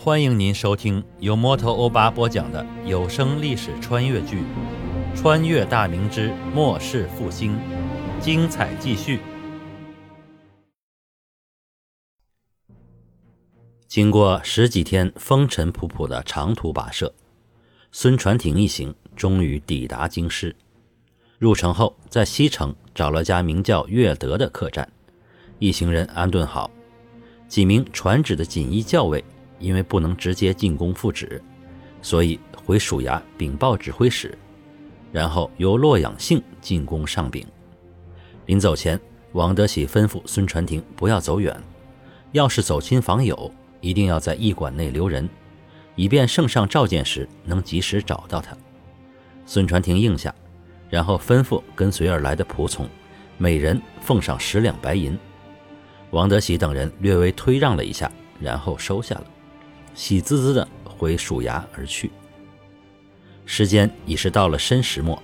欢迎您收听由摩托欧巴播讲的有声历史穿越剧《穿越大明之末世复兴》，精彩继续。经过十几天风尘仆仆的长途跋涉，孙传庭一行终于抵达京师。入城后，在西城找了家名叫乐德的客栈，一行人安顿好。几名传旨的锦衣校尉。因为不能直接进宫复旨，所以回署衙禀报指挥使，然后由洛阳信进宫上禀。临走前，王德喜吩咐孙传庭不要走远，要是走亲访友，一定要在驿馆内留人，以便圣上召见时能及时找到他。孙传庭应下，然后吩咐跟随而来的仆从，每人奉上十两白银。王德喜等人略微推让了一下，然后收下了。喜滋滋地回署衙而去。时间已是到了申时末，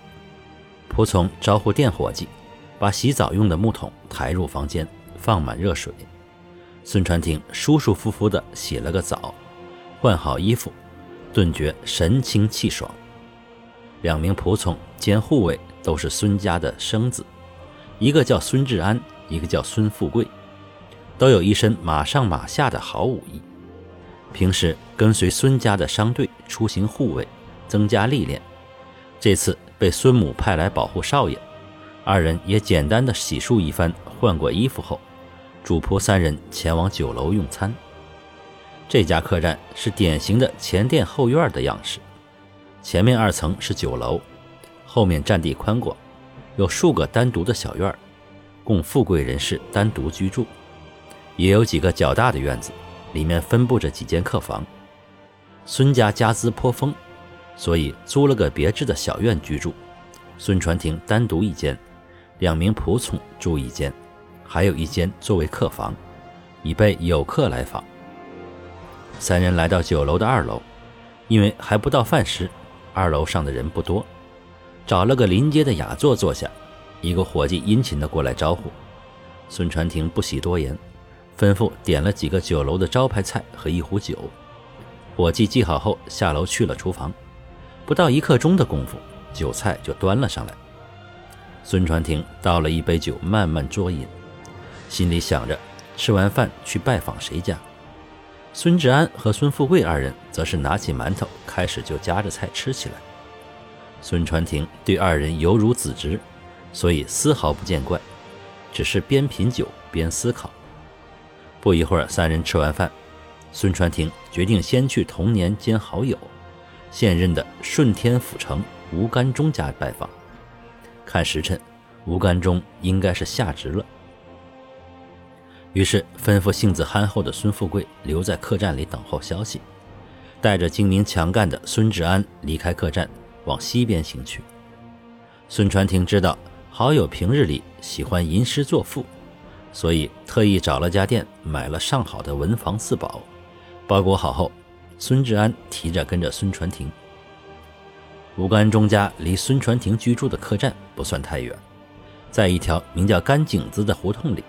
仆从招呼店伙计，把洗澡用的木桶抬入房间，放满热水。孙传庭舒舒服服地洗了个澡，换好衣服，顿觉神清气爽。两名仆从兼护卫都是孙家的生子，一个叫孙志安，一个叫孙富贵，都有一身马上马下的好武艺。平时跟随孙家的商队出行护卫，增加历练。这次被孙母派来保护少爷，二人也简单的洗漱一番，换过衣服后，主仆三人前往酒楼用餐。这家客栈是典型的前店后院的样式，前面二层是酒楼，后面占地宽广，有数个单独的小院，供富贵人士单独居住，也有几个较大的院子。里面分布着几间客房。孙家家资颇丰，所以租了个别致的小院居住。孙传庭单独一间，两名仆从住一间，还有一间作为客房，以备有客来访。三人来到酒楼的二楼，因为还不到饭时，二楼上的人不多，找了个临街的雅座坐下。一个伙计殷勤地过来招呼，孙传庭不喜多言。吩咐点了几个酒楼的招牌菜和一壶酒，伙计记好后下楼去了厨房。不到一刻钟的功夫，酒菜就端了上来。孙传庭倒了一杯酒，慢慢啜饮，心里想着吃完饭去拜访谁家。孙志安和孙富贵二人则是拿起馒头，开始就夹着菜吃起来。孙传庭对二人犹如子侄，所以丝毫不见怪，只是边品酒边思考。不一会儿，三人吃完饭，孙传庭决定先去童年兼好友、现任的顺天府城吴干中家拜访。看时辰，吴干中应该是下职了。于是吩咐性子憨厚的孙富贵留在客栈里等候消息，带着精明强干的孙志安离开客栈，往西边行去。孙传庭知道好友平日里喜欢吟诗作赋。所以特意找了家店，买了上好的文房四宝，包裹好后，孙志安提着跟着孙传庭。吴干中家离孙传庭居住的客栈不算太远，在一条名叫干井子的胡同里。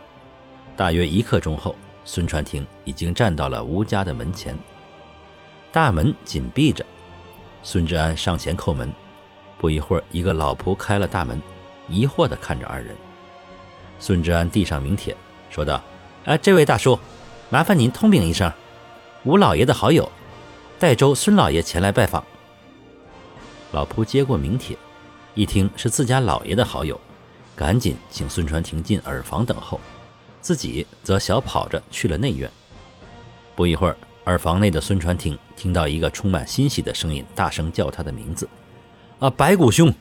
大约一刻钟后，孙传庭已经站到了吴家的门前，大门紧闭着。孙志安上前叩门，不一会儿，一个老仆开了大门，疑惑地看着二人。孙志安递上名帖，说道：“哎，这位大叔，麻烦您通禀一声，吴老爷的好友，代州孙老爷前来拜访。”老仆接过名帖，一听是自家老爷的好友，赶紧请孙传庭进耳房等候，自己则小跑着去了内院。不一会儿，耳房内的孙传庭听到一个充满欣喜的声音，大声叫他的名字：“啊，白骨兄，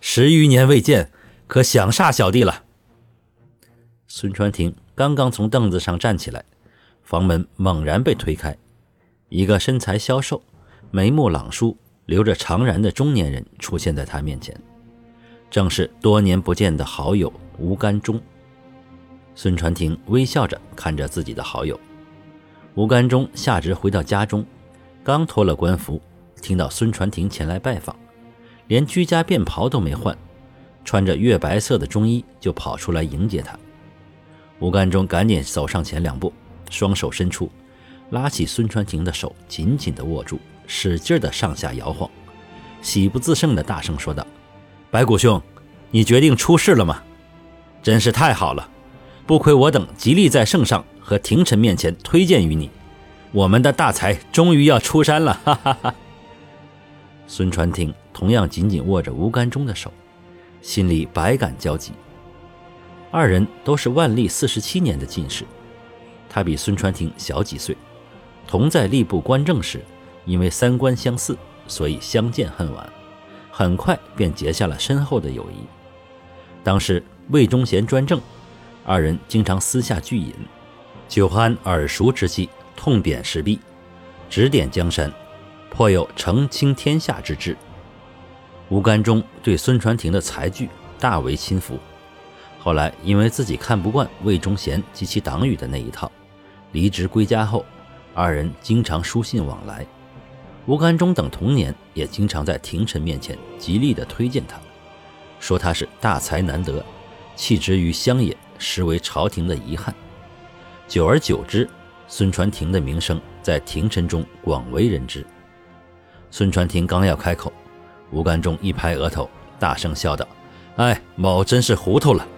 十余年未见，可想煞小弟了。”孙传庭刚刚从凳子上站起来，房门猛然被推开，一个身材消瘦、眉目朗疏、留着长髯的中年人出现在他面前，正是多年不见的好友吴干中。孙传庭微笑着看着自己的好友，吴干中下职回到家中，刚脱了官服，听到孙传庭前来拜访，连居家便袍都没换，穿着月白色的中衣就跑出来迎接他。吴干中赶紧走上前两步，双手伸出，拉起孙传庭的手，紧紧地握住，使劲地上下摇晃，喜不自胜地大声说道：“白骨兄，你决定出世了吗？真是太好了！不亏我等极力在圣上和廷臣面前推荐于你，我们的大才终于要出山了！”哈哈哈。孙传庭同样紧紧握着吴干中的手，心里百感交集。二人都是万历四十七年的进士，他比孙传庭小几岁。同在吏部官政时，因为三观相似，所以相见恨晚，很快便结下了深厚的友谊。当时魏忠贤专政，二人经常私下聚饮，酒酣耳熟之际，痛贬时弊，指点江山，颇有澄清天下之志。吴干中对孙传庭的才具大为钦服。后来，因为自己看不惯魏忠贤及其党羽的那一套，离职归家后，二人经常书信往来。吴干中等同年也经常在廷臣面前极力地推荐他，说他是大才难得，弃之于乡野，实为朝廷的遗憾。久而久之，孙传庭的名声在廷臣中广为人知。孙传庭刚要开口，吴干中一拍额头，大声笑道：“哎，某真是糊涂了。”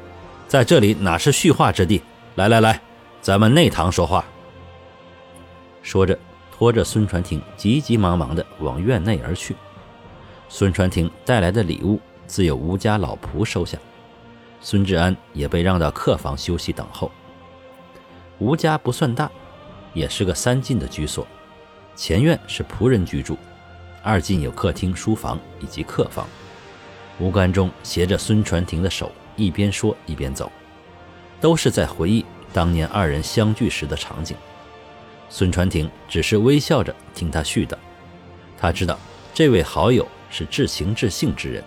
在这里哪是叙话之地？来来来，咱们内堂说话。说着，拖着孙传庭急急忙忙地往院内而去。孙传庭带来的礼物自有吴家老仆收下，孙志安也被让到客房休息等候。吴家不算大，也是个三进的居所，前院是仆人居住，二进有客厅、书房以及客房。吴干中携着孙传庭的手。一边说一边走，都是在回忆当年二人相聚时的场景。孙传庭只是微笑着听他絮叨，他知道这位好友是至情至性之人，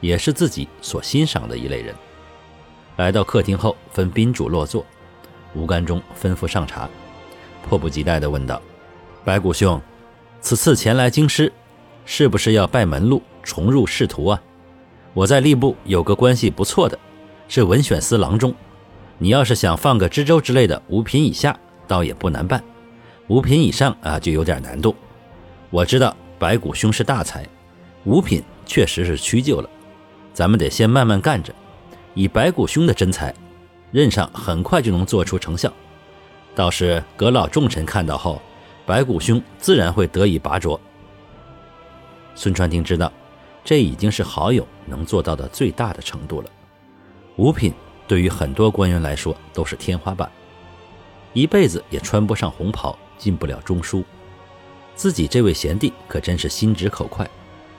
也是自己所欣赏的一类人。来到客厅后，分宾主落座，吴干中吩咐上茶，迫不及待地问道：“白骨兄，此次前来京师，是不是要拜门路，重入仕途啊？”我在吏部有个关系不错的，是文选司郎中。你要是想放个知州之类的，五品以下倒也不难办，五品以上啊就有点难度。我知道白骨兄是大才，五品确实是屈就了。咱们得先慢慢干着，以白骨兄的真才，任上很快就能做出成效。倒是阁老重臣看到后，白骨兄自然会得以拔擢。孙传庭知道。这已经是好友能做到的最大的程度了。五品对于很多官员来说都是天花板，一辈子也穿不上红袍，进不了中书。自己这位贤弟可真是心直口快，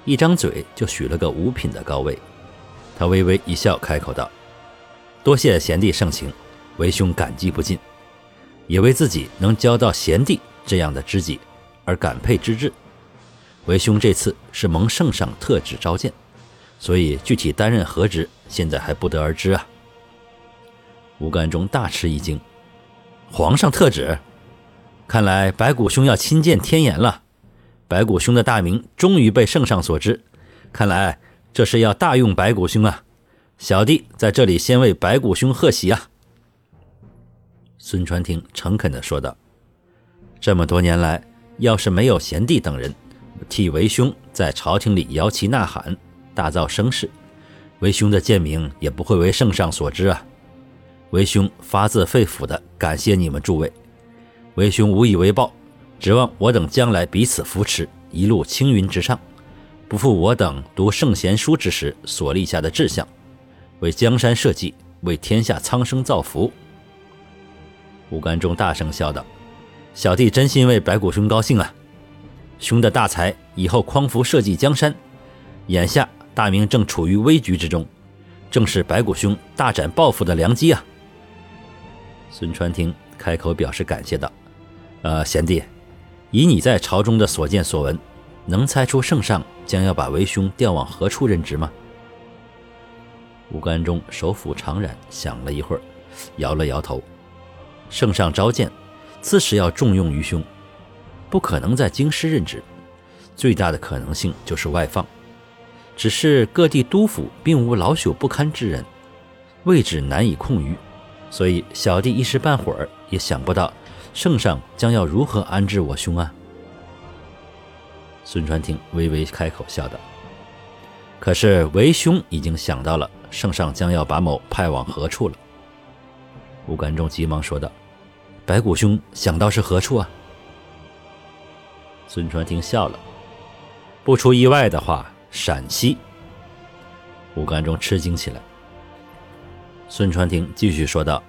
一张嘴就许了个五品的高位。他微微一笑，开口道：“多谢贤弟盛情，为兄感激不尽，也为自己能交到贤弟这样的知己而感佩之至。”为兄这次是蒙圣上特旨召见，所以具体担任何职，现在还不得而知啊。吴干中大吃一惊，皇上特旨，看来白骨兄要亲见天颜了。白骨兄的大名终于被圣上所知，看来这是要大用白骨兄啊。小弟在这里先为白骨兄贺喜啊。孙传庭诚恳地说道：“这么多年来，要是没有贤弟等人。”替为兄在朝廷里摇旗呐喊，大造声势，为兄的贱名也不会为圣上所知啊！为兄发自肺腑的感谢你们诸位，为兄无以为报，指望我等将来彼此扶持，一路青云直上，不负我等读圣贤书之时所立下的志向，为江山社稷，为天下苍生造福。吴干中大声笑道：“小弟真心为白骨兄高兴啊！”兄的大才以后匡扶社稷江山，眼下大明正处于危局之中，正是白骨兄大展抱负的良机啊！孙传庭开口表示感谢道：“呃，贤弟，以你在朝中的所见所闻，能猜出圣上将要把为兄调往何处任职吗？”吴干中手抚长髯，想了一会儿，摇了摇头：“圣上召见，自是要重用于兄。”不可能在京师任职，最大的可能性就是外放。只是各地督府并无老朽不堪之人，位置难以空余，所以小弟一时半会儿也想不到圣上将要如何安置我兄啊？”孙传庭微微开口笑道：“可是为兄已经想到了圣上将要把某派往何处了。”吴干忠急忙说道：“白骨兄想到是何处啊？”孙传庭笑了：“不出意外的话，陕西。”吴干忠吃惊起来。孙传庭继续说道：“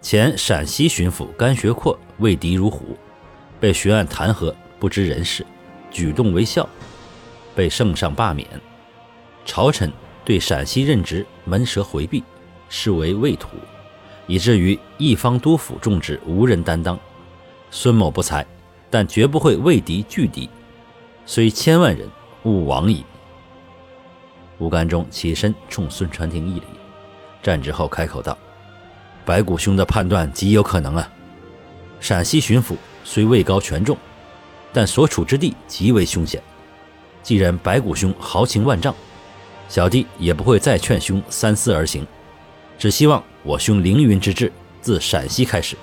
前陕西巡抚甘学阔畏敌如虎，被巡按弹劾，不知人事。”举动为孝，被圣上罢免，朝臣对陕西任职门舌回避，视为畏土，以至于一方督府重职无人担当。孙某不才，但绝不会畏敌拒敌，虽千万人，吾往矣。吴干忠起身冲孙传庭一礼，站直后开口道：“白骨兄的判断极有可能啊！陕西巡抚虽位高权重。”但所处之地极为凶险，既然白骨兄豪情万丈，小弟也不会再劝兄三思而行，只希望我兄凌云之志自陕西开始。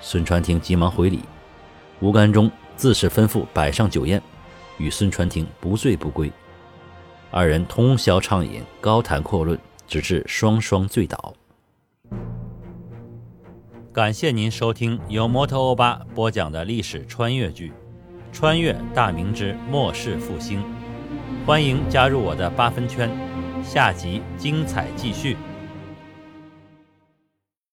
孙传庭急忙回礼，吴干忠自是吩咐摆上酒宴，与孙传庭不醉不归。二人通宵畅饮，高谈阔论，直至双双醉倒。感谢您收听由摩托欧巴播讲的历史穿越剧《穿越大明之末世复兴》，欢迎加入我的八分圈，下集精彩继续。